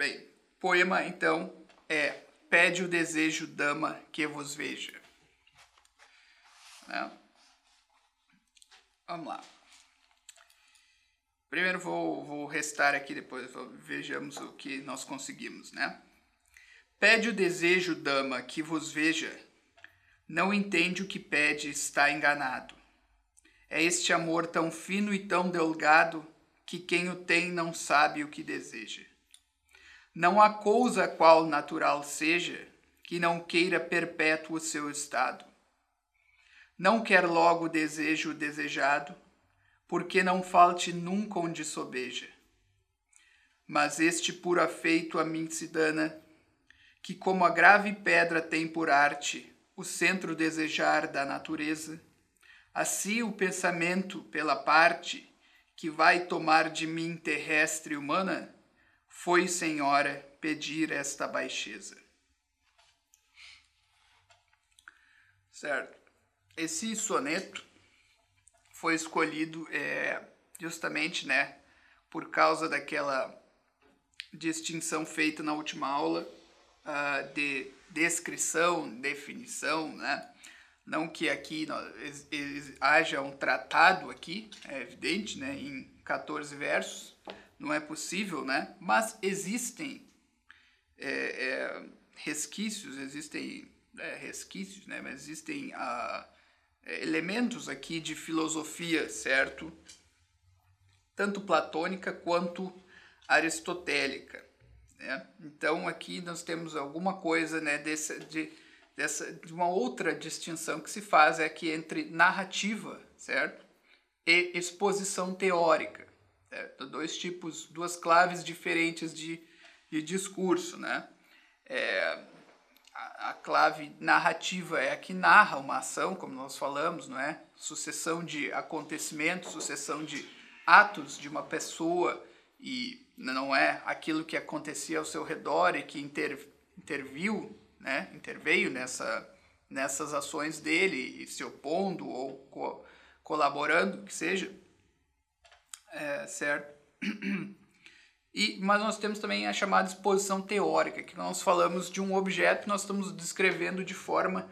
Bem, poema então é Pede o desejo, dama, que vos veja. Né? Vamos lá. Primeiro vou, vou restar aqui, depois vejamos o que nós conseguimos, né? Pede o desejo, dama, que vos veja. Não entende o que pede, está enganado. É este amor tão fino e tão delgado que quem o tem não sabe o que deseja. Não há coisa qual natural seja que não queira perpétuo o seu estado. Não quer logo o desejo desejado, porque não falte nunca onde sobeja. Mas este puro afeito a mim se dana, que como a grave pedra tem por arte o centro desejar da natureza, assim o pensamento pela parte que vai tomar de mim terrestre humana, foi, Senhora, pedir esta baixeza. Certo. Esse soneto foi escolhido é, justamente, né, por causa daquela distinção feita na última aula uh, de descrição, definição, né? Não que aqui haja um tratado aqui, é evidente, né, em 14 versos, não é possível, né? Mas existem é, é, resquícios, existem é, resquícios, né? Mas existem ah, é, elementos aqui de filosofia, certo? Tanto platônica quanto aristotélica. Né? Então aqui nós temos alguma coisa, né? Dessa, de, dessa, de uma outra distinção que se faz aqui entre narrativa, certo? E exposição teórica. É, dois tipos, duas claves diferentes de, de discurso, né? É, a, a, clave narrativa é a que narra uma ação, como nós falamos, não é? Sucessão de acontecimentos, sucessão de atos de uma pessoa e não é aquilo que acontecia ao seu redor e que inter, interviu, né? Interveio nessa nessas ações dele, se opondo ou co colaborando, que seja é, certo? E, mas nós temos também a chamada exposição teórica, que nós falamos de um objeto que nós estamos descrevendo de forma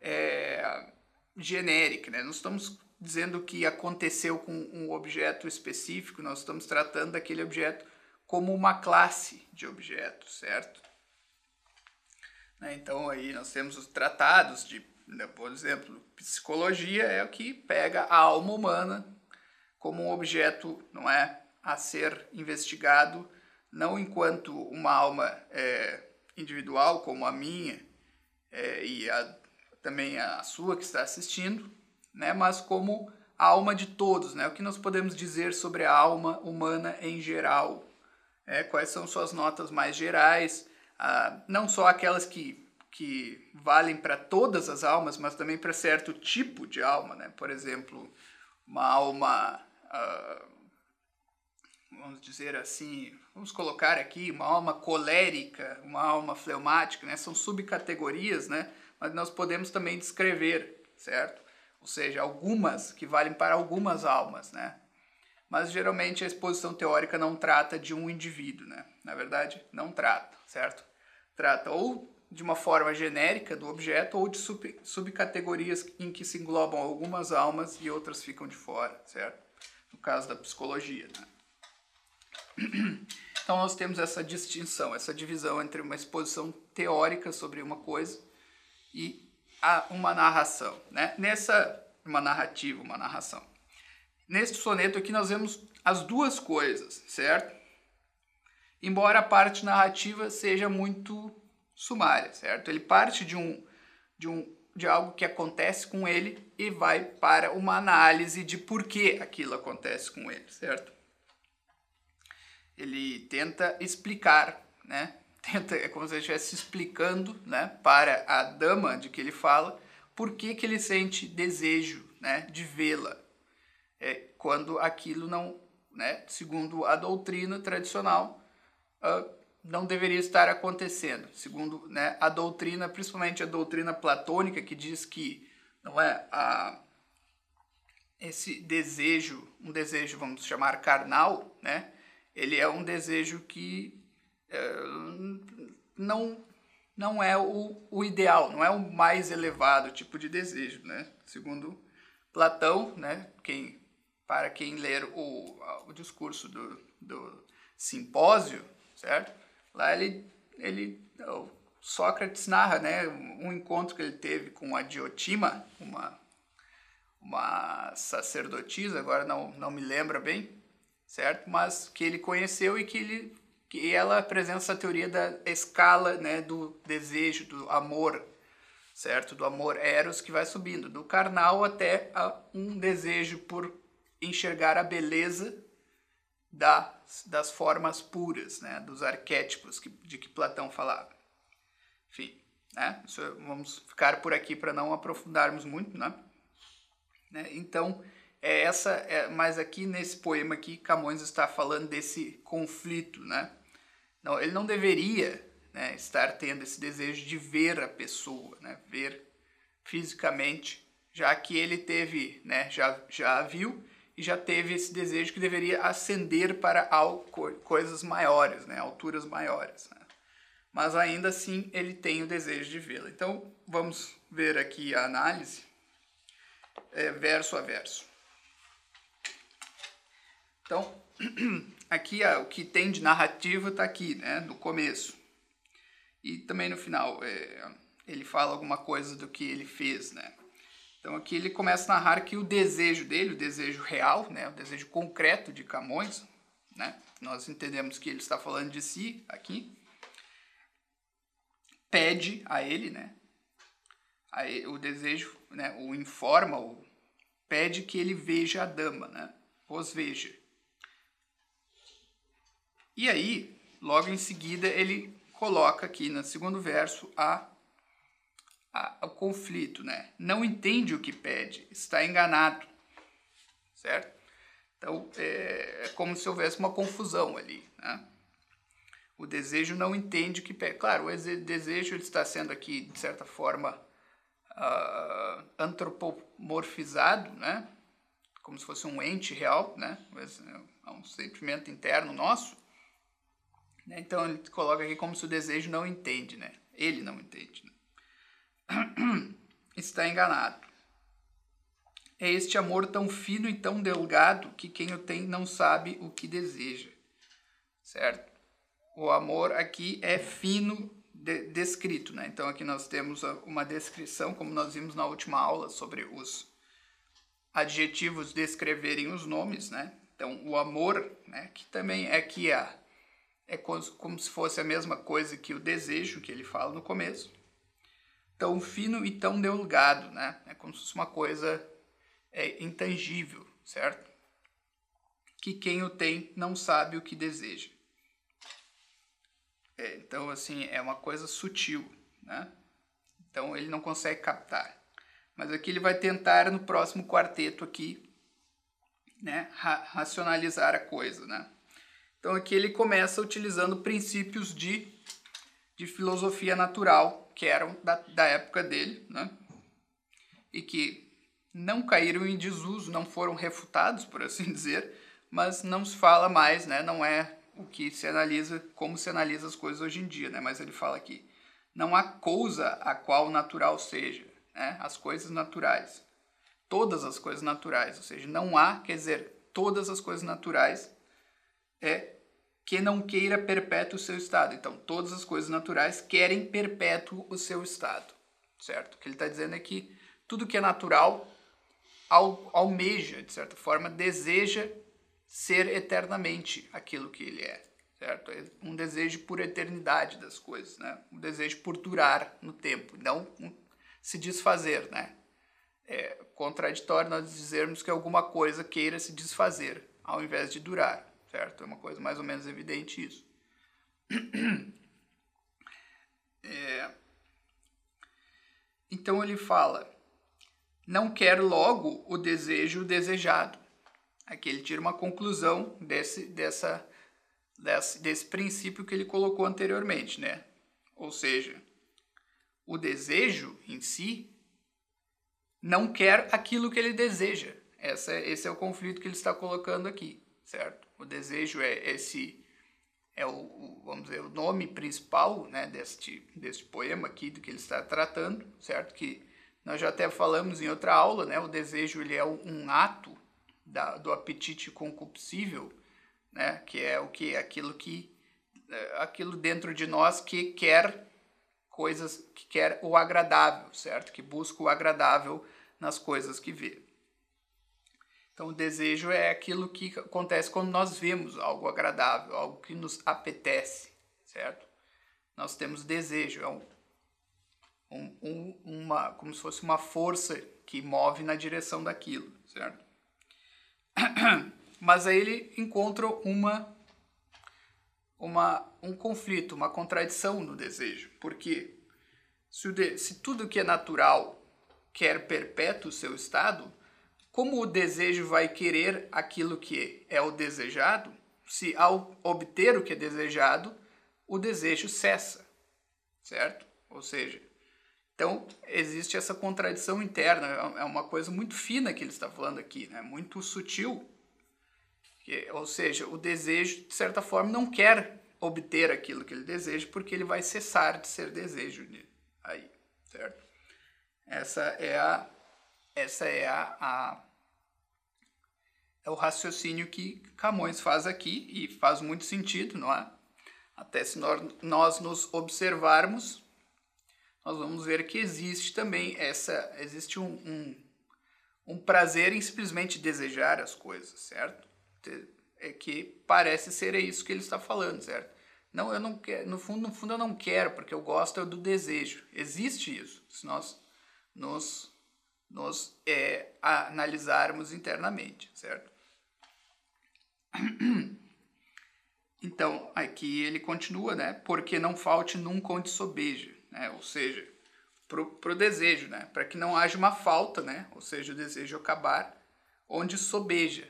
é, genérica, né? Nós estamos dizendo que aconteceu com um objeto específico, nós estamos tratando daquele objeto como uma classe de objetos, certo? Né? Então aí nós temos os tratados de, né, por exemplo, psicologia é o que pega a alma humana como um objeto, não é, a ser investigado, não enquanto uma alma é, individual como a minha é, e a, também a sua que está assistindo, né, mas como a alma de todos, né? O que nós podemos dizer sobre a alma humana em geral? É, quais são suas notas mais gerais? Ah, não só aquelas que, que valem para todas as almas, mas também para certo tipo de alma, né? Por exemplo, uma alma uh, vamos dizer assim, vamos colocar aqui uma alma colérica, uma alma fleumática, né? São subcategorias, né? Mas nós podemos também descrever, certo? Ou seja, algumas que valem para algumas almas, né? Mas geralmente a exposição teórica não trata de um indivíduo, né? Na verdade, não trata, certo? Trata ou de uma forma genérica do objeto ou de sub, subcategorias em que se englobam algumas almas e outras ficam de fora, certo? No caso da psicologia. Né? Então nós temos essa distinção, essa divisão entre uma exposição teórica sobre uma coisa e uma narração. Né? Nessa, uma narrativa, uma narração. Neste soneto aqui nós vemos as duas coisas, certo? Embora a parte narrativa seja muito sumária, certo? Ele parte de um, de um de algo que acontece com ele e vai para uma análise de por que aquilo acontece com ele, certo? Ele tenta explicar, né? Tenta, é como se ele estivesse explicando, né, para a dama de que ele fala, por que, que ele sente desejo, né, de vê-la, é, quando aquilo não, né, segundo a doutrina tradicional, uh, não deveria estar acontecendo, segundo né, a doutrina, principalmente a doutrina platônica, que diz que não é a, esse desejo, um desejo, vamos chamar carnal, né? Ele é um desejo que é, não não é o, o ideal, não é o mais elevado tipo de desejo, né? Segundo Platão, né? Quem para quem ler o, o discurso do, do simpósio, certo? Lá ele ele Sócrates narra, né, um encontro que ele teve com a Diotima, uma uma sacerdotisa, agora não não me lembra bem, certo? Mas que ele conheceu e que ele que ela apresenta essa teoria da escala, né, do desejo, do amor, certo? Do amor eros que vai subindo, do carnal até um desejo por enxergar a beleza das, das formas puras, né, dos arquétipos que, de que Platão falava. Enfim, né, isso, vamos ficar por aqui para não aprofundarmos muito, né? né? Então, é essa, é, mas aqui nesse poema aqui, Camões está falando desse conflito, né? Não, ele não deveria né, estar tendo esse desejo de ver a pessoa, né, ver fisicamente, já que ele teve, né, já, já a viu e já teve esse desejo que deveria ascender para coisas maiores, né, alturas maiores. Né. Mas ainda assim ele tem o desejo de vê-la. Então vamos ver aqui a análise, é, verso a verso. Então, aqui o que tem de narrativa está aqui, né, no começo. E também no final, é, ele fala alguma coisa do que ele fez, né. Então aqui ele começa a narrar que o desejo dele, o desejo real, né, o desejo concreto de Camões, né, nós entendemos que ele está falando de si aqui, pede a ele, né, a ele, o desejo, né, o informa, o pede que ele veja a dama, né, os veja. E aí, logo em seguida, ele coloca aqui no segundo verso a, o conflito, né? Não entende o que pede, está enganado, certo? Então, é, é como se houvesse uma confusão ali, né? O desejo não entende o que pede. Claro, o desejo está sendo aqui, de certa forma, uh, antropomorfizado, né? Como se fosse um ente real, né? É um sentimento interno nosso. Né? Então ele coloca aqui como se o desejo não entende, né? Ele não entende. Né? Está enganado. É este amor tão fino e tão delgado que quem o tem não sabe o que deseja. Certo? O amor aqui é fino de, descrito, né? Então aqui nós temos uma descrição, como nós vimos na última aula, sobre os adjetivos descreverem os nomes, né? Então o amor, né? Que também é que a é como se fosse a mesma coisa que o desejo que ele fala no começo. Tão fino e tão delgado, né? É como se fosse uma coisa é, intangível, certo? Que quem o tem não sabe o que deseja. É, então, assim, é uma coisa sutil, né? Então ele não consegue captar. Mas aqui ele vai tentar no próximo quarteto aqui, né, ra racionalizar a coisa, né? Então aqui ele começa utilizando princípios de, de filosofia natural, que eram da, da época dele, né? e que não caíram em desuso, não foram refutados, por assim dizer, mas não se fala mais, né? não é o que se analisa, como se analisa as coisas hoje em dia, né? mas ele fala aqui, não há coisa a qual natural seja, né? as coisas naturais. Todas as coisas naturais, ou seja, não há, quer dizer, todas as coisas naturais é que não queira perpétuo o seu estado. Então, todas as coisas naturais querem perpétuo o seu estado, certo? O que ele está dizendo é que tudo que é natural almeja, de certa forma, deseja ser eternamente aquilo que ele é, certo? É um desejo por eternidade das coisas, né? Um desejo por durar no tempo, não se desfazer, né? É contraditório nós dizermos que alguma coisa queira se desfazer ao invés de durar certo? É uma coisa mais ou menos evidente isso. É... Então ele fala: não quer logo o desejo desejado. Aqui ele tira uma conclusão desse, dessa, desse, desse princípio que ele colocou anteriormente, né? Ou seja, o desejo em si não quer aquilo que ele deseja. Essa, esse é o conflito que ele está colocando aqui, certo? O desejo é esse é o, o, vamos dizer, o nome principal né, deste, deste poema aqui, do que ele está tratando, certo? Que nós já até falamos em outra aula, né? O desejo ele é um ato da, do apetite concupiscível, né? Que é o que aquilo que é, aquilo dentro de nós que quer coisas que quer o agradável, certo? Que busca o agradável nas coisas que vê. Então, o desejo é aquilo que acontece quando nós vemos algo agradável, algo que nos apetece, certo? Nós temos desejo, é um, um, um, uma, como se fosse uma força que move na direção daquilo, certo? Mas aí ele encontra uma, uma, um conflito, uma contradição no desejo. Porque se, de, se tudo que é natural quer perpétuo o seu estado, como o desejo vai querer aquilo que é o desejado, se ao obter o que é desejado, o desejo cessa, certo? Ou seja, então existe essa contradição interna, é uma coisa muito fina que ele está falando aqui, né? muito sutil. Ou seja, o desejo, de certa forma, não quer obter aquilo que ele deseja, porque ele vai cessar de ser desejo aí, certo? Essa é a essa é a, a é o raciocínio que Camões faz aqui e faz muito sentido, não é? Até se nós, nos observarmos, nós vamos ver que existe também essa existe um, um, um prazer em simplesmente desejar as coisas, certo? É que parece ser isso que ele está falando, certo? Não, eu não quero, no fundo, no fundo eu não quero, porque eu gosto do desejo. Existe isso. Se nós nos nos é, analisarmos internamente, certo? Então, aqui ele continua, né? Porque não falte nunca onde sobeja, né? Ou seja, pro, pro desejo, né? Para que não haja uma falta, né? Ou seja, o desejo acabar onde sobeja,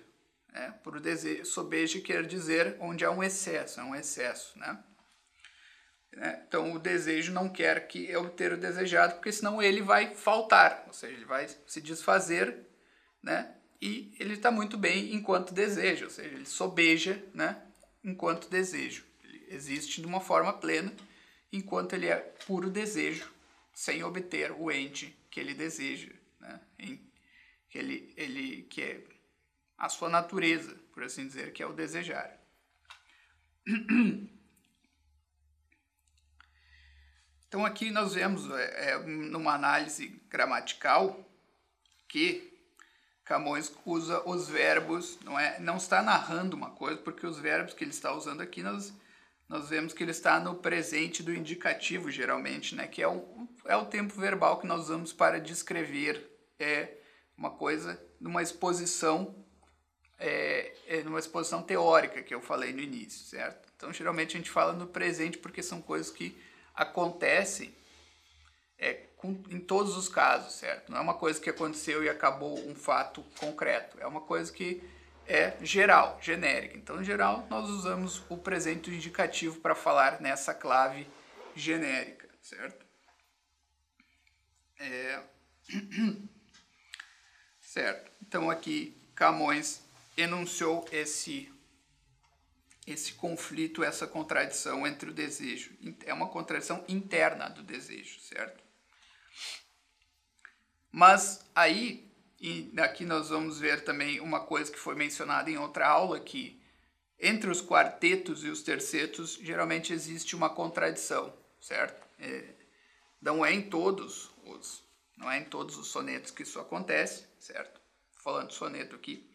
né? Pro desejo, sobeja quer dizer onde há um excesso, é um excesso, né? Então o desejo não quer que eu ter o desejado, porque senão ele vai faltar, ou seja, ele vai se desfazer, né? E ele está muito bem enquanto desejo, ou seja, ele sobeja, né? Enquanto desejo, ele existe de uma forma plena, enquanto ele é puro desejo, sem obter o ente que ele deseja, né? Que ele, ele que é a sua natureza, por assim dizer, que é o desejar. Então aqui nós vemos é, é, numa análise gramatical que Camões usa os verbos, não é, não está narrando uma coisa, porque os verbos que ele está usando aqui nós nós vemos que ele está no presente do indicativo geralmente, né, que é o, é o tempo verbal que nós usamos para descrever é uma coisa numa exposição é, é numa exposição teórica que eu falei no início, certo? Então geralmente a gente fala no presente porque são coisas que acontece é, com, em todos os casos, certo? Não é uma coisa que aconteceu e acabou um fato concreto, é uma coisa que é geral, genérica. Então, em geral, nós usamos o presente indicativo para falar nessa clave genérica, certo? É... certo. Então, aqui Camões enunciou esse esse conflito, essa contradição entre o desejo. É uma contradição interna do desejo, certo? Mas aí, e aqui nós vamos ver também uma coisa que foi mencionada em outra aula, que entre os quartetos e os tercetos geralmente existe uma contradição, certo? É, não é em todos os, não é em todos os sonetos que isso acontece, certo? Falando soneto aqui,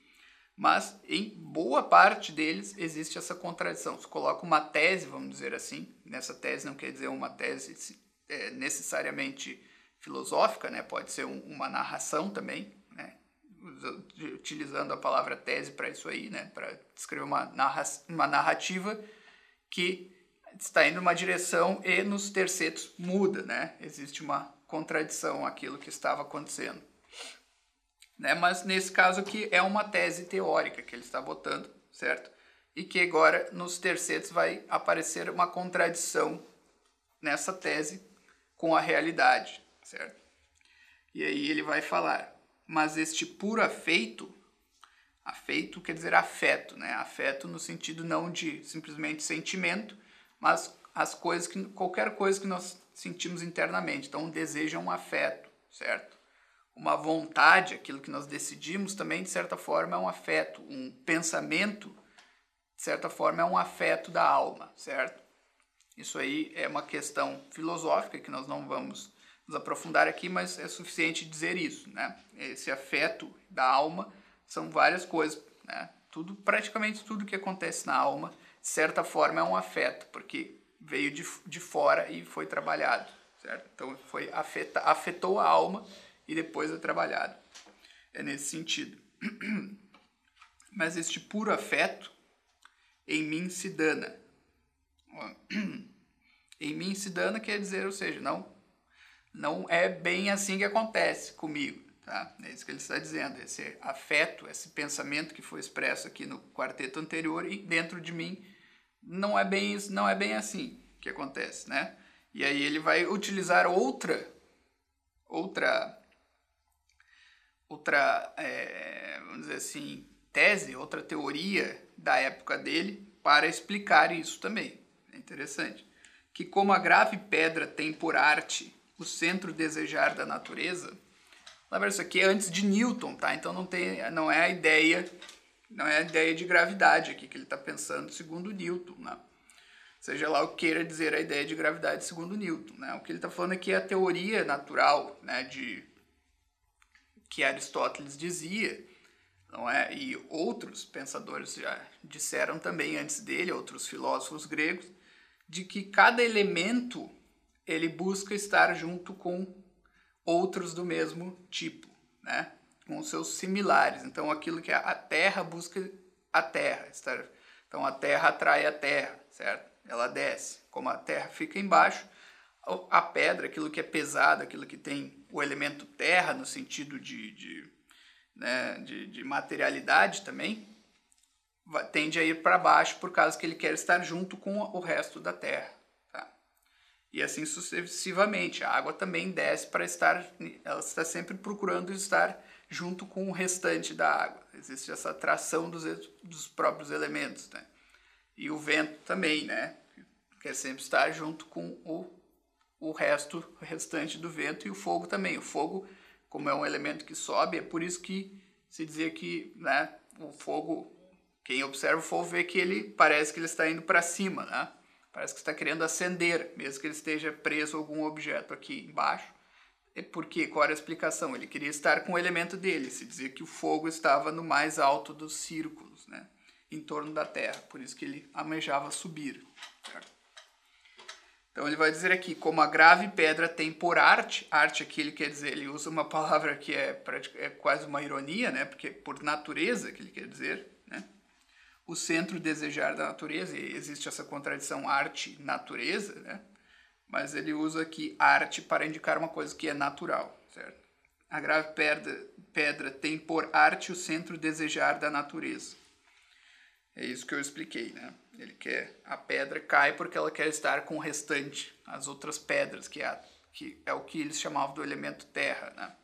mas em boa parte deles existe essa contradição. Se coloca uma tese, vamos dizer assim, nessa tese não quer dizer uma tese é, necessariamente filosófica, né? pode ser um, uma narração também, né? utilizando a palavra tese para isso aí, né? para descrever uma, narra uma narrativa que está indo numa direção e nos tercetos muda, né? existe uma contradição aquilo que estava acontecendo. Né? Mas nesse caso aqui é uma tese teórica que ele está botando, certo? E que agora nos tercetos vai aparecer uma contradição nessa tese com a realidade, certo? E aí ele vai falar, mas este puro afeito, Afeito quer dizer afeto, né? Afeto no sentido não de simplesmente sentimento, mas as coisas que qualquer coisa que nós sentimos internamente. Então, um desejo é um afeto, certo? Uma vontade, aquilo que nós decidimos, também de certa forma é um afeto. Um pensamento, de certa forma, é um afeto da alma, certo? Isso aí é uma questão filosófica que nós não vamos nos aprofundar aqui, mas é suficiente dizer isso, né? Esse afeto da alma são várias coisas, né? Tudo, praticamente tudo que acontece na alma, de certa forma, é um afeto, porque veio de, de fora e foi trabalhado, certo? Então, foi afeta, afetou a alma e depois é trabalhado. É nesse sentido. Mas este puro afeto em mim se dana. Em mim se dana quer dizer, ou seja, não, não é bem assim que acontece comigo. Tá? É isso que ele está dizendo. Esse afeto, esse pensamento que foi expresso aqui no quarteto anterior e dentro de mim não é bem não é bem assim que acontece, né? E aí ele vai utilizar outra outra outra é, vamos dizer assim tese, outra teoria da época dele para explicar isso também. É interessante que como a grave pedra tem por arte o centro desejar da natureza Lembra, isso aqui é antes de Newton, tá? Então não, tem, não é a ideia não é a ideia de gravidade aqui que ele está pensando segundo Newton, né? Seja lá o que queira dizer a ideia de gravidade segundo Newton, né? O que ele está falando aqui é a teoria natural, né? De que Aristóteles dizia, não é? E outros pensadores já disseram também antes dele, outros filósofos gregos, de que cada elemento ele busca estar junto com outros do mesmo tipo, né? com seus similares. Então, aquilo que a Terra busca a Terra. Então, a Terra atrai a Terra, certo? Ela desce. Como a Terra fica embaixo, a pedra, aquilo que é pesado, aquilo que tem o elemento terra no sentido de, de, né, de, de materialidade também, tende a ir para baixo por causa que ele quer estar junto com o resto da Terra e assim sucessivamente. A água também desce para estar, ela está sempre procurando estar junto com o restante da água. Existe essa atração dos, dos próprios elementos, né? E o vento também, né? Quer sempre estar junto com o, o resto, o restante do vento e o fogo também. O fogo, como é um elemento que sobe, é por isso que se dizia que, né, o fogo, quem observa o fogo vê que ele parece que ele está indo para cima, né? Parece que está querendo acender, mesmo que ele esteja preso a algum objeto aqui embaixo. E por quê? Qual era a explicação? Ele queria estar com o elemento dele. Se dizia que o fogo estava no mais alto dos círculos, né? em torno da Terra. Por isso que ele almejava subir. Então ele vai dizer aqui, como a grave pedra tem por arte, arte aqui ele quer dizer, ele usa uma palavra que é, é quase uma ironia, né? porque por natureza que ele quer dizer, o centro desejar da natureza, e existe essa contradição arte-natureza, né? mas ele usa aqui arte para indicar uma coisa que é natural, certo? A grave pedra, pedra tem por arte o centro desejar da natureza. É isso que eu expliquei, né? Ele quer a pedra cai porque ela quer estar com o restante, as outras pedras, que é, que é o que eles chamavam do elemento terra, né?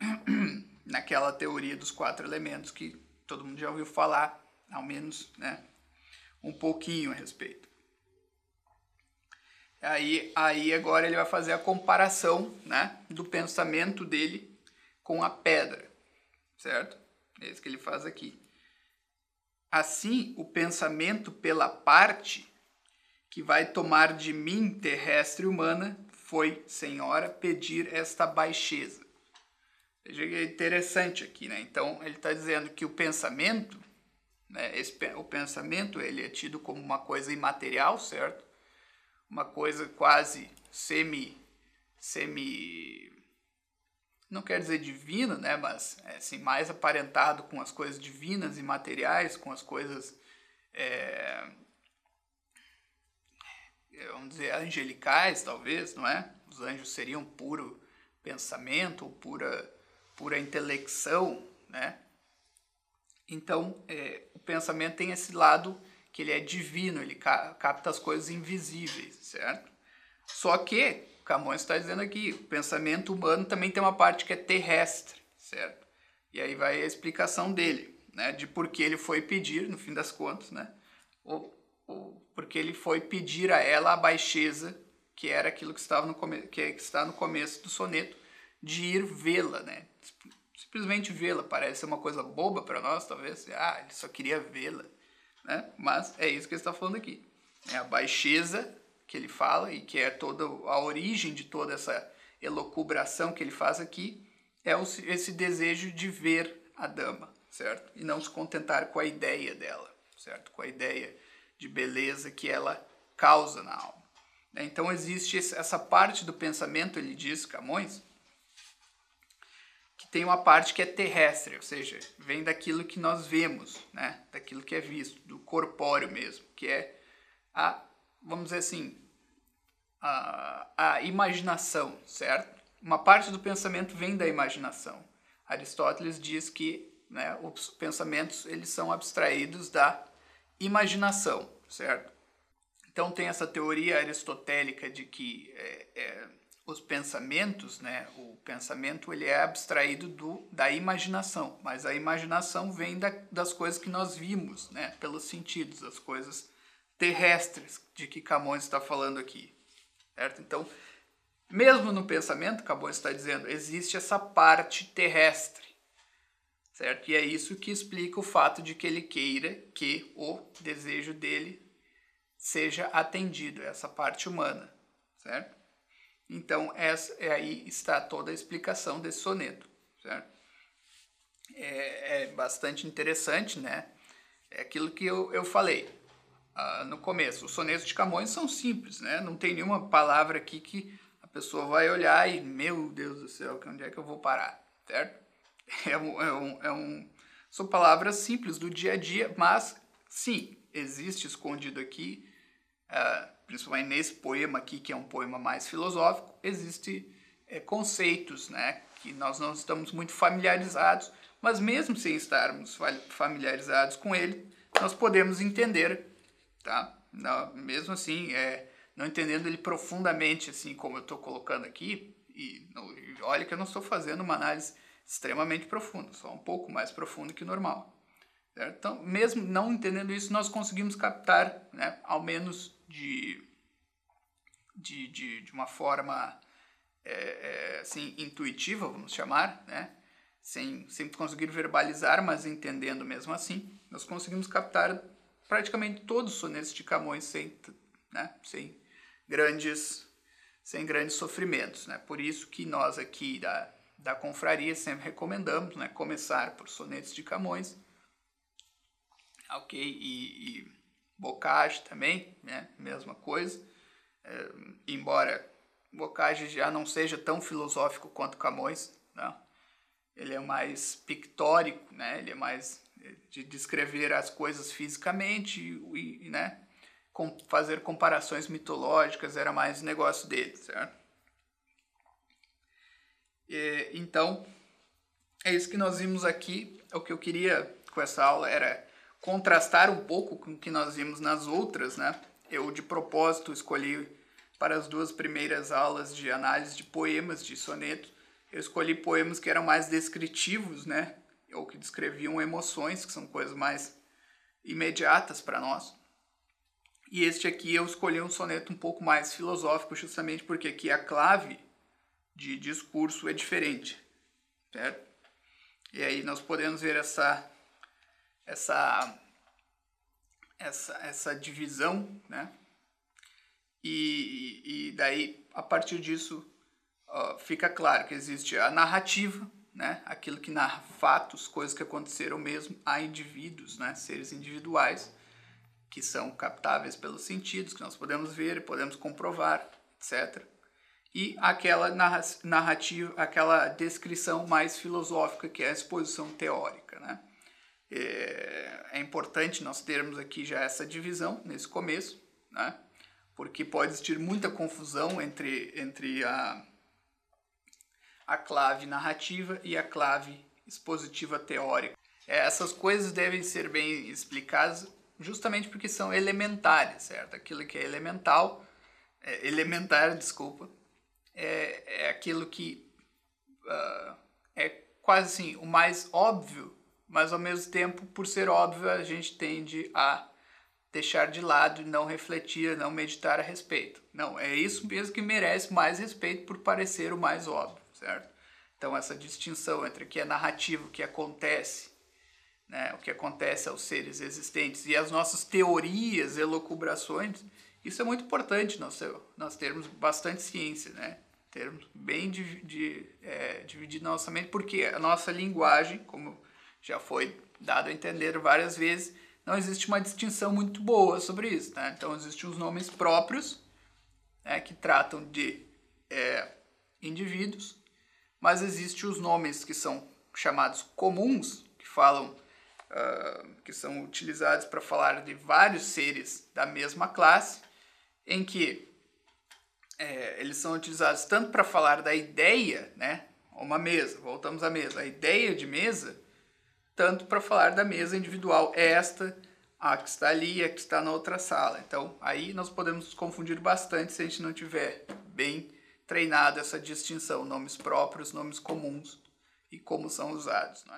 Naquela teoria dos quatro elementos que todo mundo já ouviu falar, ao menos, né, um pouquinho a respeito. Aí, aí agora ele vai fazer a comparação né, do pensamento dele com a pedra, certo? É isso que ele faz aqui. Assim, o pensamento pela parte que vai tomar de mim terrestre humana foi, Senhora, pedir esta baixeza. Veja que é interessante aqui, né? Então ele está dizendo que o pensamento, né, esse, o pensamento ele é tido como uma coisa imaterial, certo? Uma coisa quase semi, semi, não quer dizer divino, né? Mas é, assim mais aparentado com as coisas divinas e materiais, com as coisas é, vamos dizer angelicais, talvez, não é? Os anjos seriam puro pensamento pura pura intelecção, né? Então, é, o pensamento tem esse lado que ele é divino, ele capta as coisas invisíveis, certo? Só que, Camões está dizendo aqui, o pensamento humano também tem uma parte que é terrestre, certo? E aí vai a explicação dele, né, de por que ele foi pedir, no fim das contas, né, ou, ou porque ele foi pedir a ela a baixeza, que era aquilo que estava no come, que está no começo do soneto, de ir vê-la, né? Simplesmente vê-la parece uma coisa boba para nós, talvez. Ah, ele só queria vê-la, né? Mas é isso que ele está falando aqui. É a baixeza que ele fala e que é toda a origem de toda essa elocubração que ele faz aqui é esse desejo de ver a dama, certo? E não se contentar com a ideia dela, certo? Com a ideia de beleza que ela causa na alma. Então existe essa parte do pensamento, ele diz, Camões, que tem uma parte que é terrestre, ou seja, vem daquilo que nós vemos, né? daquilo que é visto, do corpóreo mesmo, que é a, vamos dizer assim, a, a imaginação, certo? Uma parte do pensamento vem da imaginação. Aristóteles diz que né, os pensamentos eles são abstraídos da imaginação, certo? Então tem essa teoria aristotélica de que é, é, os pensamentos, né, o pensamento ele é abstraído do, da imaginação, mas a imaginação vem da, das coisas que nós vimos, né, pelos sentidos, as coisas terrestres de que Camões está falando aqui, certo? Então, mesmo no pensamento, Camões está dizendo, existe essa parte terrestre, certo? E é isso que explica o fato de que ele queira que o desejo dele seja atendido, essa parte humana, certo? Então, essa, é aí está toda a explicação desse soneto, certo? É, é bastante interessante, né? É aquilo que eu, eu falei uh, no começo. Os sonetos de Camões são simples, né? Não tem nenhuma palavra aqui que a pessoa vai olhar e, meu Deus do céu, onde é que eu vou parar, certo? É um, é um, é um, são palavras simples do dia a dia, mas sim, existe escondido aqui uh, principalmente nesse poema aqui, que é um poema mais filosófico, existem é, conceitos né, que nós não estamos muito familiarizados, mas mesmo sem estarmos familiarizados com ele, nós podemos entender, tá? Não, mesmo assim, é, não entendendo ele profundamente, assim como eu estou colocando aqui, e, não, olha que eu não estou fazendo uma análise extremamente profunda, só um pouco mais profundo que normal. Certo? Então, mesmo não entendendo isso, nós conseguimos captar, né, ao menos de, de, de, de uma forma é, é, assim, intuitiva, vamos chamar, né? sem, sem conseguir verbalizar, mas entendendo mesmo assim, nós conseguimos captar praticamente todos os sonetos de Camões sem, né? sem, grandes, sem grandes sofrimentos. Né? Por isso que nós aqui da, da confraria sempre recomendamos né? começar por sonetos de Camões, ok? E, e Bocage também, né? mesma coisa. É, embora Bocage já não seja tão filosófico quanto Camões, né? Ele é mais pictórico, né? ele é mais de descrever as coisas fisicamente e, e né? Com, fazer comparações mitológicas era mais negócio dele, certo? E, então, é isso que nós vimos aqui. O que eu queria com essa aula era contrastar um pouco com o que nós vimos nas outras, né? Eu de propósito escolhi para as duas primeiras aulas de análise de poemas, de sonetos, eu escolhi poemas que eram mais descritivos, né? Ou que descreviam emoções, que são coisas mais imediatas para nós. E este aqui eu escolhi um soneto um pouco mais filosófico, justamente porque aqui a clave de discurso é diferente, certo? E aí nós podemos ver essa essa, essa, essa divisão, né? E, e daí, a partir disso, fica claro que existe a narrativa, né? Aquilo que narra fatos, coisas que aconteceram mesmo a indivíduos, né? Seres individuais que são captáveis pelos sentidos, que nós podemos ver e podemos comprovar, etc. E aquela narrativa, aquela descrição mais filosófica que é a exposição teórica, né? É, é importante nós termos aqui já essa divisão nesse começo, né? porque pode existir muita confusão entre, entre a, a clave narrativa e a clave expositiva teórica. É, essas coisas devem ser bem explicadas justamente porque são elementares, certo? Aquilo que é elemental, é, elementar, desculpa, é, é aquilo que uh, é quase assim o mais óbvio, mas ao mesmo tempo, por ser óbvio, a gente tende a deixar de lado e não refletir, não meditar a respeito. Não, é isso mesmo que merece mais respeito por parecer o mais óbvio, certo? Então essa distinção entre o que é narrativo, o que acontece, né, o que acontece aos seres existentes e as nossas teorias, elucubrações, isso é muito importante nós, nós termos bastante ciência, né? Termos bem de, de, é, dividido nossa mente, porque a nossa linguagem, como já foi dado a entender várias vezes, não existe uma distinção muito boa sobre isso. Né? Então, existem os nomes próprios, né, que tratam de é, indivíduos, mas existem os nomes que são chamados comuns, que falam, uh, que são utilizados para falar de vários seres da mesma classe, em que é, eles são utilizados tanto para falar da ideia, né, uma mesa, voltamos à mesa, a ideia de mesa, tanto para falar da mesa individual, esta, a que está ali, a que está na outra sala. Então, aí nós podemos nos confundir bastante se a gente não tiver bem treinado essa distinção, nomes próprios, nomes comuns e como são usados. Né?